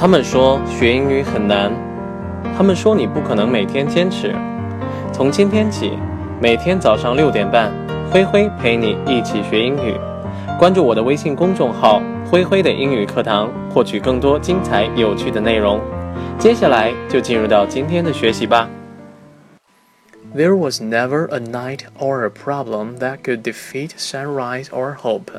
他们说学英语很难，他们说你不可能每天坚持。从今天起，每天早上六点半，灰灰陪你一起学英语。关注我的微信公众号“灰灰的英语课堂”，获取更多精彩有趣的内容。接下来就进入到今天的学习吧。There was never a night or a problem that could defeat sunrise or hope.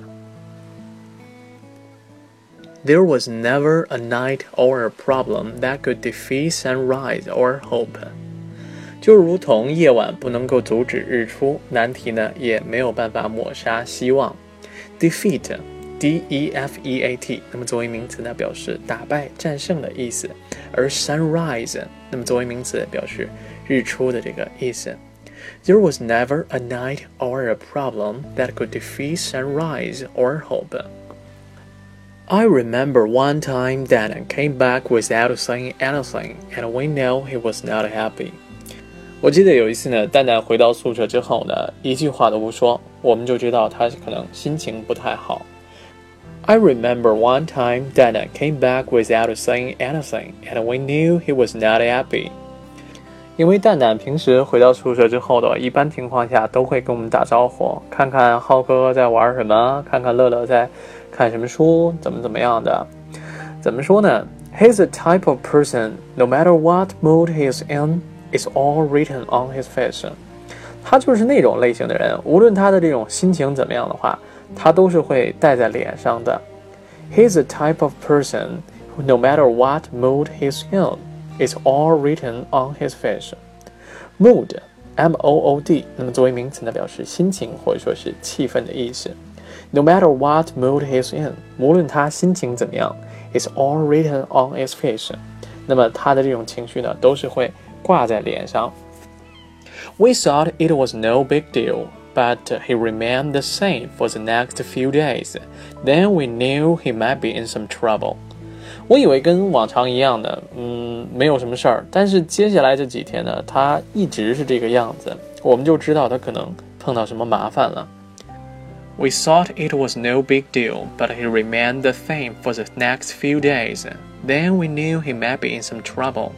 There was never a night or a problem that could defeat sunrise or hope。就如同夜晚不能够阻止日出，难题呢也没有办法抹杀希望。Defeat，D E F E A T，那么作为名词呢，表示打败、战胜的意思；而 sunrise，那么作为名词表示日出的这个意思。There was never a night or a problem that could defeat sunrise or hope。 I remember one time Dan came back without saying anything, and we know he was not happy. 我记得有一次呢，蛋蛋回到宿舍之后呢，一句话都不说，我们就知道他可能心情不太好。I remember one time Dan came back without saying anything, and we knew he was not happy. 因为蛋蛋平时回到宿舍之后的，一般情况下都会跟我们打招呼，看看浩哥在玩什么，看看乐乐在。看什么书，怎么怎么样的？怎么说呢？He's a type of person. No matter what mood he's in, it's all written on his face. 他就是那种类型的人，无论他的这种心情怎么样的话，他都是会带在脸上的。He's a type of person. No matter what mood he's in, it's all written on his face. Mood, M-O-O-D，那么作为名词呢，表示心情或者说是气氛的意思。No matter what mood he's in，无论他心情怎么样，it's all written on his face。那么他的这种情绪呢，都是会挂在脸上。We thought it was no big deal, but he remained the same for the next few days. Then we knew he might be in some trouble. 我以为跟往常一样的，嗯，没有什么事儿。但是接下来这几天呢，他一直是这个样子，我们就知道他可能碰到什么麻烦了。We thought it was no big deal, but he remained the same for the next few days. Then we knew he might be in some trouble.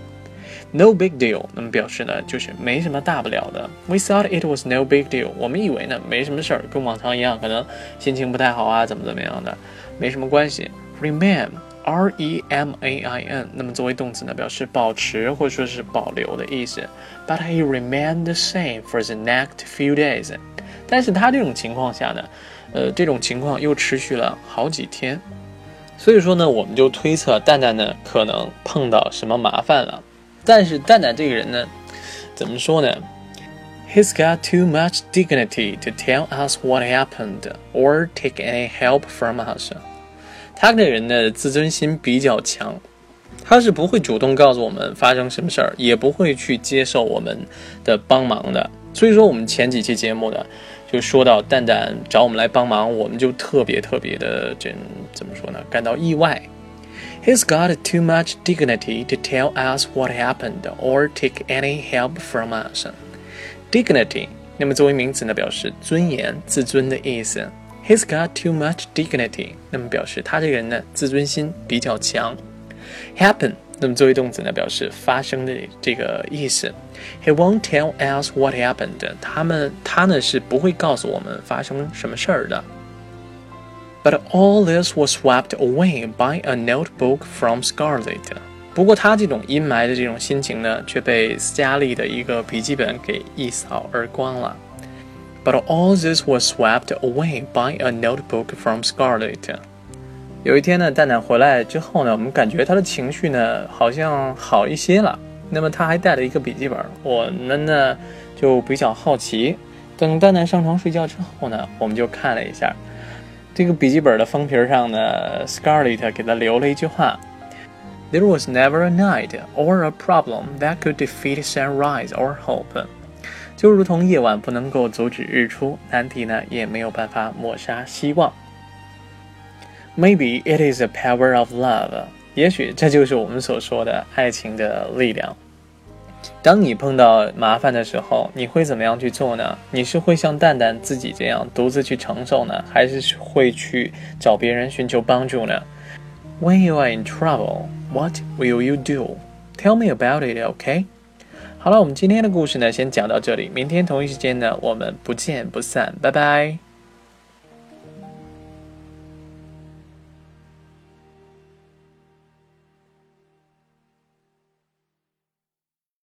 No big deal，那么表示呢，就是没什么大不了的。We thought it was no big deal，我们以为呢没什么事儿，跟往常一样，可能心情不太好啊，怎么怎么样的，没什么关系。Remain R E M A I N，那么作为动词呢，表示保持或者说是保留的意思。But he remained the same for the next few days。但是他这种情况下呢，呃，这种情况又持续了好几天，所以说呢，我们就推测蛋蛋呢可能碰到什么麻烦了。但是蛋蛋这个人呢，怎么说呢？He's got too much dignity to tell us what happened or take any help from us。他这个人呢，自尊心比较强，他是不会主动告诉我们发生什么事儿，也不会去接受我们的帮忙的。所以说，我们前几期节目呢。就说到蛋蛋找我们来帮忙，我们就特别特别的这怎么说呢？感到意外。He's got too much dignity to tell us what happened or take any help from us. Dignity，那么作为名词呢，表示尊严、自尊的意思。He's got too much dignity，那么表示他这个人呢，自尊心比较强。Happen。那么作为动词呢，表示发生的这个意思。He won't tell us what happened。他们他呢是不会告诉我们发生什么事儿的。But all this was swept away by a notebook from Scarlett。不过他这种阴霾的这种心情呢，却被斯嘉丽的一个笔记本给一扫而光了。But all this was swept away by a notebook from Scarlett。有一天呢，蛋蛋回来之后呢，我们感觉他的情绪呢好像好一些了。那么他还带了一个笔记本，我们呢就比较好奇。等蛋蛋上床睡觉之后呢，我们就看了一下这个笔记本的封皮上呢，Scarlett 给他留了一句话：“There was never a night or a problem that could defeat sunrise or hope。” 就如同夜晚不能够阻止日出，难题呢也没有办法抹杀希望。Maybe it is the power of love。也许这就是我们所说的爱情的力量。当你碰到麻烦的时候，你会怎么样去做呢？你是会像蛋蛋自己这样独自去承受呢，还是会去找别人寻求帮助呢？When you are in trouble, what will you do? Tell me about it, OK? 好了，我们今天的故事呢，先讲到这里。明天同一时间呢，我们不见不散。拜拜。